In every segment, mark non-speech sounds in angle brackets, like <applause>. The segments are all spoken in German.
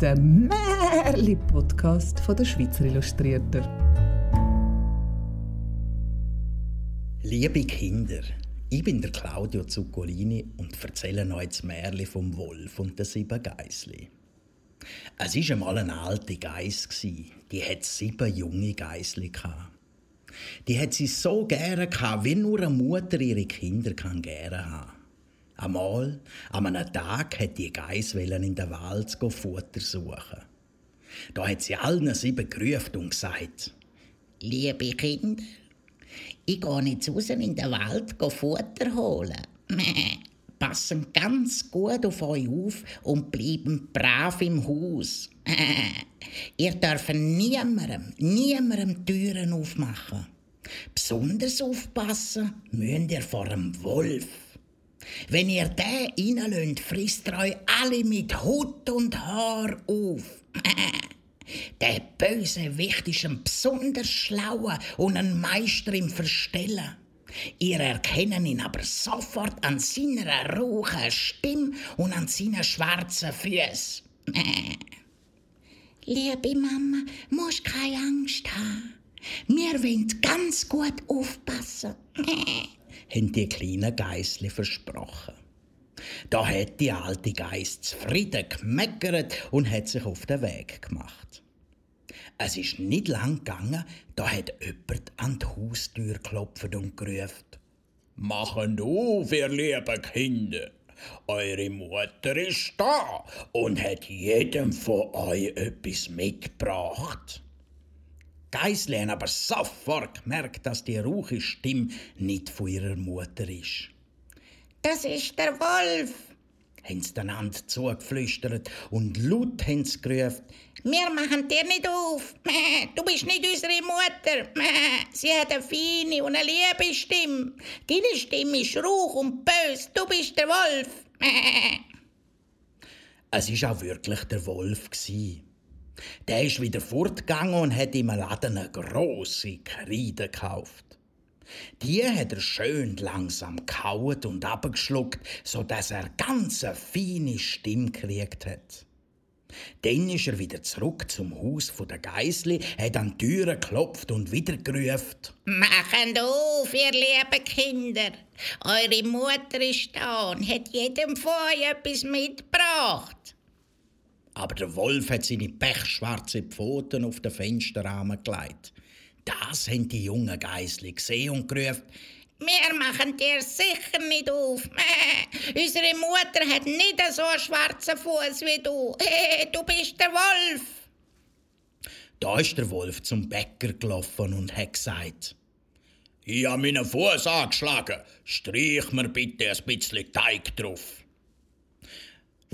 der Märli-Podcast der Schweizer Illustrierter. Liebe Kinder, ich bin der Claudio Zuccolini und erzähle euch das Märli vom Wolf und den sieben Geissli. Es war einmal eine alte Geiss, die hat sieben junge Geissli. Die hat sie so gerne wie nur eine Mutter ihre Kinder kann gerne haben. Einmal, an einem Tag, hat die Geiss in den Wald Futter suchen. Da hat sie allen sieben gerufen und gesagt, Liebe Kinder, ich gehe jetzt raus in den Wald Futter holen. <laughs> Passen ganz gut auf euch auf und bleiben brav im Haus. <laughs> Ihr dürft niemandem, niemandem Türen aufmachen. Besonders aufpassen müsst ihr vor dem Wolf. Wenn ihr den reinlönt, frisst er euch alle mit Hut und Haar auf. <laughs> Der böse Wicht ist ein besonders schlauer und ein Meister im Verstellen. Ihr erkennen ihn aber sofort an seiner rauchen Stimme und an seinen schwarzen Füßen. <laughs> Liebe Mama, musst keine Angst haben. Wir wollen ganz gut aufpassen. <laughs> haben die kleinen Geissli versprochen. Da hat die alte Geist zufrieden gemeckert und hat sich auf den Weg gemacht. Es ist nicht lang gegangen, da hat jemand an die Haustür geklopft und gerufen. Machen auf, ihr lieben Kinder! Eure Mutter ist da und hat jedem von euch etwas mitgebracht. Haben aber sofort gemerkt, dass die rauche Stimme nicht von ihrer Mutter ist. Das ist der Wolf, haben sie einander zugeflüstert und laut haben sie gerufen. Wir machen dir nicht auf. <laughs> Du bist nicht unsere Mutter. <laughs> Sie hat eine feine und eine liebe Stimme. Deine Stimme ist rauch und bös. Du bist der Wolf. <laughs> Es war auch wirklich der Wolf. Der ist wieder fortgegangen und hat im Laden eine grosse Kreide gekauft. Die hat er schön langsam kaut und abgeschluckt, so dass er ganz eine feine Stimme gekriegt hat. Dann ist er wieder zurück zum Haus der Geisli, hat an die Türe geklopft und wieder gerufen. Machen auf, ihr lieben Kinder. Eure Mutter ist da und hat jedem von euch etwas mitgebracht. Aber der Wolf hat seine pechschwarzen Pfoten auf den Fensterrahmen gelegt. Das haben die jungen Geissli gesehen und gerufen, wir machen dir sicher nicht auf. <laughs> Unsere Mutter hat nicht so einen schwarzen Fuß wie du. <laughs> du bist der Wolf. Da ist der Wolf zum Bäcker gelaufen und hat gesagt, ich habe meinen Fuß angeschlagen. Streich mir bitte ein bisschen Teig drauf.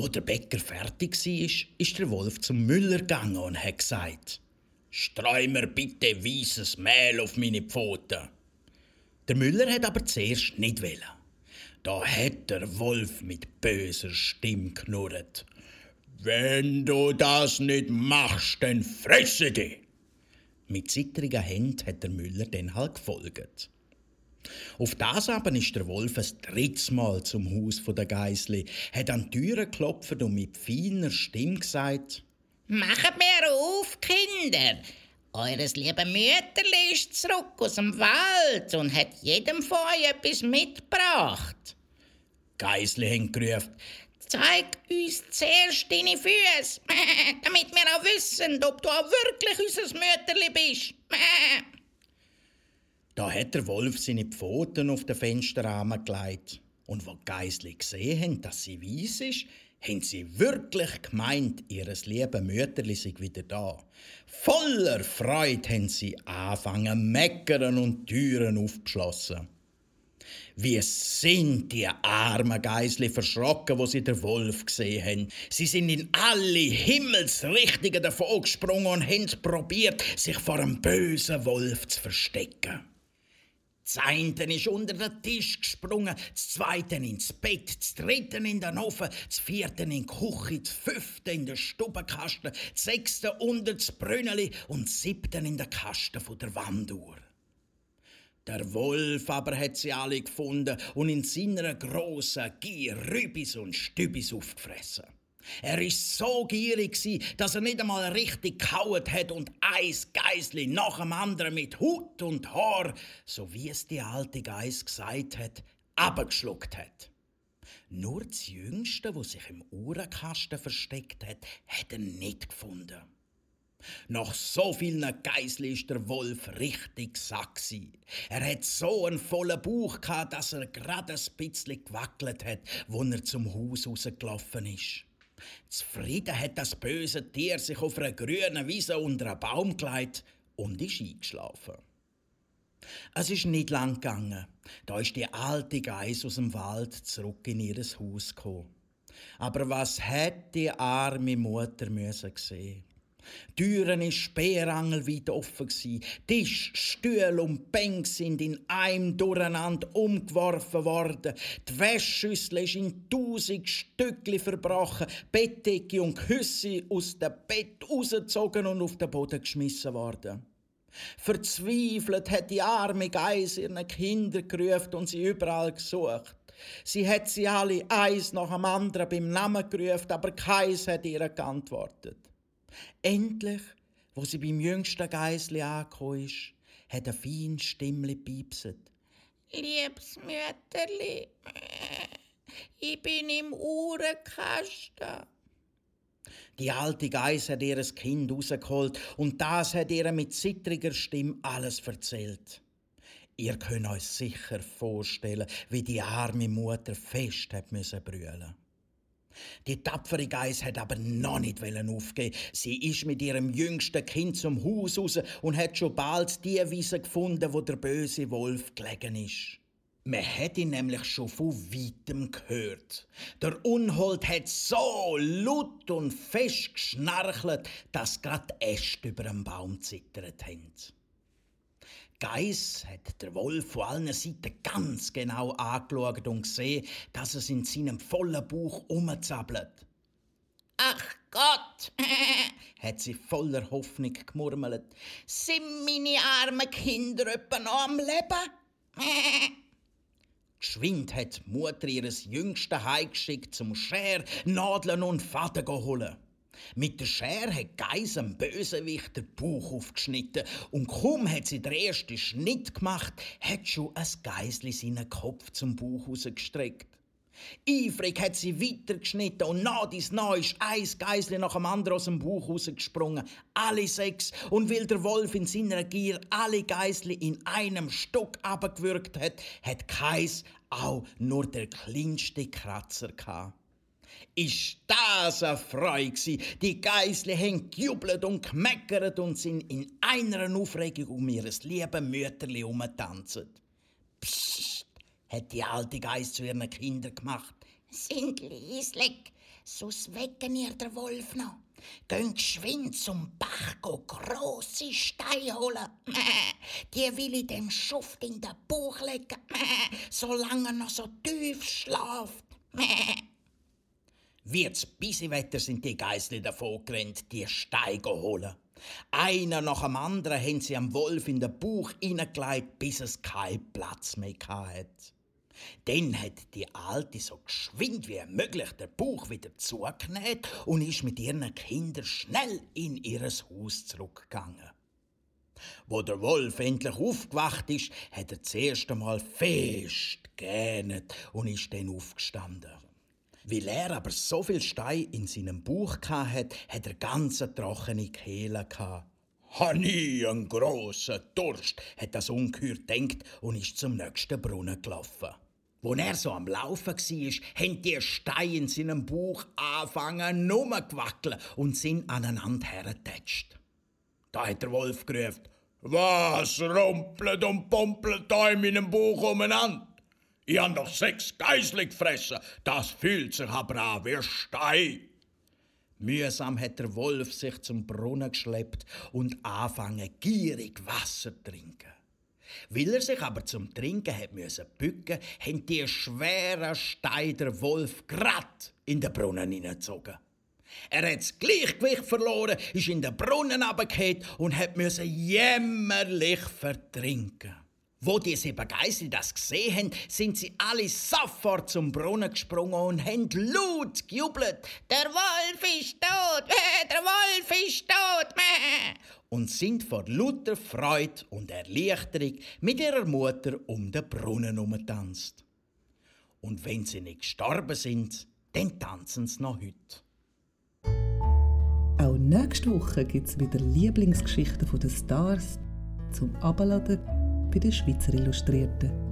Wo der Bäcker fertig war, ist der Wolf zum Müller gegangen und hat gesagt, Streu mir bitte weißes Mehl auf meine Pfoten. Der Müller hat aber zuerst nicht wollen. Da hat der Wolf mit böser Stimme knurrt. Wenn du das nicht machst, dann fresse dich. Mit zittriger Hand hat der Müller dann halt gefolgt. Auf das aber ist der Wolf ein drittes Mal zum Haus der Geisli, hat an die Türe geklopft und mit feiner Stimme gesagt, Macht mir auf, Kinder! Eures liebe Mütterli ist zurück aus dem Wald und hat jedem von euch etwas mitgebracht. Geisli haben gerufen, Zeig uns zuerst deine Füße, <laughs> damit wir auch wissen, ob du auch wirklich unser Mütterli bist. <laughs> da hat der Wolf seine Pfoten auf den Fensterrahmen gelegt. Und wo Geisli gesehen haben, dass sie weiss ist, haben sie wirklich gemeint, ihres lieben Mütterli sei wieder da. Voller Freude haben sie angefangen, meckern und Türen aufgeschlossen. Wie sind die armen Geisli verschrocken, wo sie den Wolf gesehen haben. Sie sind in alle Himmelsrichtungen davon gesprungen und haben probiert, sich vor einem bösen Wolf zu verstecken. Das eine ist unter den Tisch gesprungen, das zweite ins Bett, das dritte in den Ofen, das vierte in die Küche, das fünfte in den Stubenkasten, das sechste unter das Brünneli und das siebte in den Kasten der Wanduhr. Der Wolf aber hat sie alle gefunden und in seiner grossen Gier Rübis und Stübis aufgefressen. Er ist so gierig, dass er nicht einmal richtig kaut hat und eins Geisli nach dem anderen mit Hut und Haar, so wie es die alte Geis gesagt hat, abgeschluckt hat. Nur das Jüngste, wo sich im Uhrenkasten versteckt hat, hat er nicht gefunden. Nach so vielen Geisli ist der Wolf richtig sack Er hat so einen vollen Bauch gehabt, dass er gerade ein bisschen gewackelt hat, wo er zum Haus rausgelaufen ist. Zufrieden hat das böse Tier sich auf einer grünen Wiese unter einen Baum gelegt und ist eingeschlafen. Es ist nicht lang gegangen. Da ist die alte Geiss aus dem Wald zurück in ihr Haus gekommen. Aber was hätte die arme Mutter müssen sehen? Türen ist speerangelweit offen gsi. Tisch, Stühle und Bänke sind in einem Durcheinander umgeworfen worden. Die Wäschschüssel ist in tausend Stückli verbrochen. Bettdecke und Küsse aus dem Bett rausgezogen und auf den Boden geschmissen worden. Verzweifelt hat die arme Geis ihren Kinder gerufen und sie überall gesucht. Sie hat sie alle eins nach dem anderen beim Namen gerufen, aber keins hat ihr geantwortet. Endlich, wo sie beim jüngsten Geisli angekommen ist, hat ein feines Stimmli piepset. Liebes Mütterli, ich bin im Uhrenkasten. Die alte Geiss hat ihr Kind rausgeholt und das hat ihr mit zittriger Stimme alles erzählt. Ihr könnt euch sicher vorstellen, wie die arme Mutter fest hat müssen brüllen. Die tapfere Geiss hat aber noch nicht aufgeben. Sie ist mit ihrem jüngsten Kind zum Haus raus und hat schon bald die Wiese gefunden, wo der böse Wolf gelegen ist. Man hat ihn nämlich schon von weitem gehört. Der Unhold hat so laut und fest geschnarchelt, dass grad Äste über dem Baum zittert haben. Geiss hat der Wolf von allen Seiten ganz genau angeschaut und gesehen, dass es in seinem vollen Bauch umzappelt. Ach Gott, <laughs> hat sie voller Hoffnung gemurmelt. Sind meine armen Kinder etwa noch am Leben? <laughs> Geschwind hat die Mutter ihres Jüngsten heimgeschickt zum Scher, Nadeln und Faden holen. Mit der Schere hat Geis am Bösewicht den Bauch aufgeschnitten und kaum hat sie den ersten Schnitt gemacht, hat schon ein Geisli seinen Kopf zum Bauch rausgestreckt. Eifrig hat sie weitergeschnitten und nach dies nah ist ein Geisli nach dem anderen aus dem Bauch rausgesprungen. Alle sechs. Und weil der Wolf in seiner Gier alle Geisli in einem Stock abgewürgt hat, hat keins auch nur der kleinste Kratzer gehabt. Ist das eine Freude Die Geisli haben gejubelt und gemeckert und sind in einer Aufregung um ihr liebes Mütterli umgetanzt. Psst, hat die alte Geist zu ihren Kindern gemacht. Sind lieslig, sonst wecken ihr der Wolf noch. Gehen geschwind zum Bach go grosse Steine holen. <laughs> Die will ich dem Schuft in den Bauch legen, <laughs> solange er noch so tief schlaft. <laughs> Wie das Bisiwetter sind die Geisli davon gerannt, die Steine holen. Einer nach dem anderen haben sie am Wolf in den Bauch hineingelegt, bis es keinen Platz mehr hatte. Dann hat die Alte so geschwind wie möglich den Bauch wieder zugenäht und ist mit ihren Kindern schnell in ihr Haus zurückgegangen. Wo der Wolf endlich aufgewacht ist, hat er das erste Mal fest gähnet und ist dann aufgestanden. Weil er aber so viel Stein in seinem Bauch hatte, hat er ganz trockene Kehle gehabt. Ha nie einen grossen Durst, hat das Ungeheuer denkt und ist zum nächsten Brunnen gelaufen. Wo er so am Laufen war, haben die Steine in seinem Bauch angefangen nur wackeln und sind aneinander hergetatscht. Da hat der Wolf gerufen, was rumpelt und pumpelt da in meinem Bauch umeinander? Ich hab doch sechs Geisli gefressen. Das fühlt sich aber an wie Stein. Mühsam hat der Wolf sich zum Brunnen geschleppt und anfangen gierig Wasser zu trinken. Weil er sich aber zum Trinken hat müssen bücken, haben die schweren Steine der Wolf grad in den Brunnen hineingezogen. Er hat das Gleichgewicht verloren, ist in den Brunnen runtergefallen und hat müssen jämmerlich vertrinken. Wo die sieben Geisel das gesehen haben, sind sie alle sofort zum Brunnen gesprungen und haben laut gejubelt. Der Wolf ist tot! <laughs> Der Wolf ist tot! <laughs> Und sind vor lauter Freude und Erleichterung mit ihrer Mutter um den Brunnen umgetanzt. Und wenn sie nicht gestorben sind, dann tanzen sie noch heute. Auch nächste Woche gibt es wieder Lieblingsgeschichten der Stars zum Abladen bei den Schweizer Illustrierten.